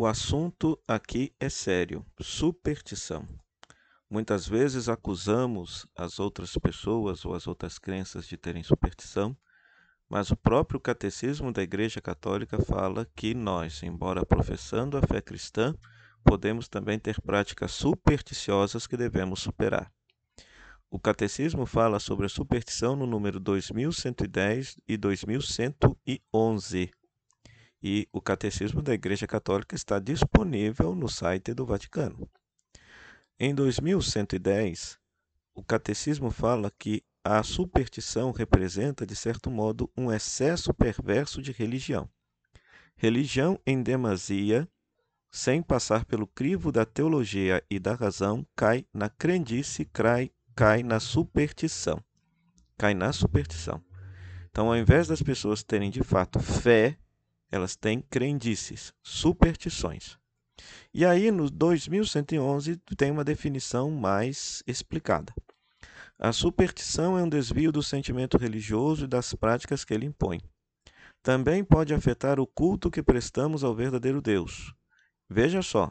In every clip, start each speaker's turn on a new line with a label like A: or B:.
A: O assunto aqui é sério: superstição. Muitas vezes acusamos as outras pessoas ou as outras crenças de terem superstição, mas o próprio catecismo da Igreja Católica fala que nós, embora professando a fé cristã, podemos também ter práticas supersticiosas que devemos superar. O catecismo fala sobre a superstição no número 2110 e 2111. E o catecismo da Igreja Católica está disponível no site do Vaticano. Em 2110, o catecismo fala que a superstição representa, de certo modo, um excesso perverso de religião. Religião em demasia, sem passar pelo crivo da teologia e da razão, cai na crendice, cai, cai na superstição. Cai na superstição. Então, ao invés das pessoas terem de fato fé, elas têm crendices, superstições. E aí, no 2111, tem uma definição mais explicada. A superstição é um desvio do sentimento religioso e das práticas que ele impõe. Também pode afetar o culto que prestamos ao verdadeiro Deus. Veja só.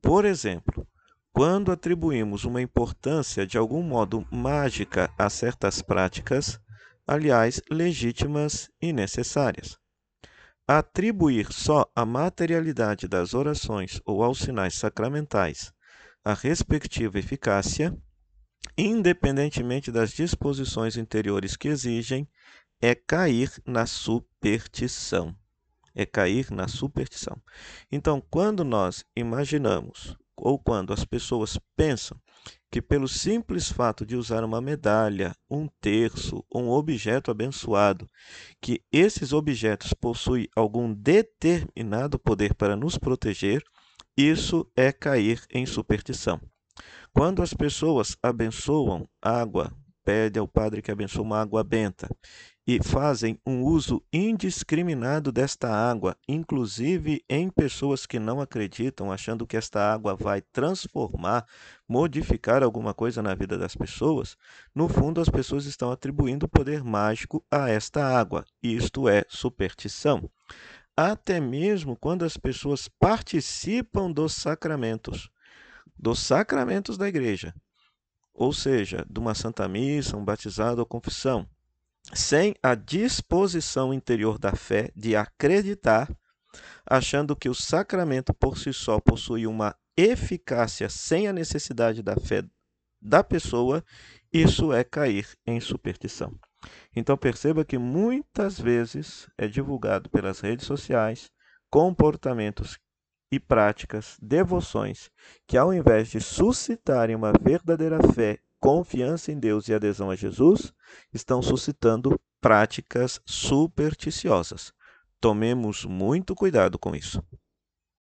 A: Por exemplo, quando atribuímos uma importância de algum modo mágica a certas práticas, aliás, legítimas e necessárias. Atribuir só a materialidade das orações ou aos sinais sacramentais a respectiva eficácia, independentemente das disposições interiores que exigem, é cair na superstição. É cair na superstição. Então, quando nós imaginamos, ou quando as pessoas pensam que pelo simples fato de usar uma medalha, um terço, um objeto abençoado, que esses objetos possuem algum determinado poder para nos proteger, isso é cair em superstição. Quando as pessoas abençoam água, pede ao padre que abençoe uma água benta e fazem um uso indiscriminado desta água, inclusive em pessoas que não acreditam, achando que esta água vai transformar, modificar alguma coisa na vida das pessoas, no fundo as pessoas estão atribuindo poder mágico a esta água. Isto é superstição. Até mesmo quando as pessoas participam dos sacramentos, dos sacramentos da igreja, ou seja, de uma santa missa, um batizado ou confissão, sem a disposição interior da fé de acreditar, achando que o sacramento por si só possui uma eficácia sem a necessidade da fé da pessoa, isso é cair em superstição. Então perceba que muitas vezes é divulgado pelas redes sociais comportamentos e práticas, devoções, que ao invés de suscitarem uma verdadeira fé confiança em Deus e adesão a Jesus estão suscitando práticas supersticiosas. Tomemos muito cuidado com isso.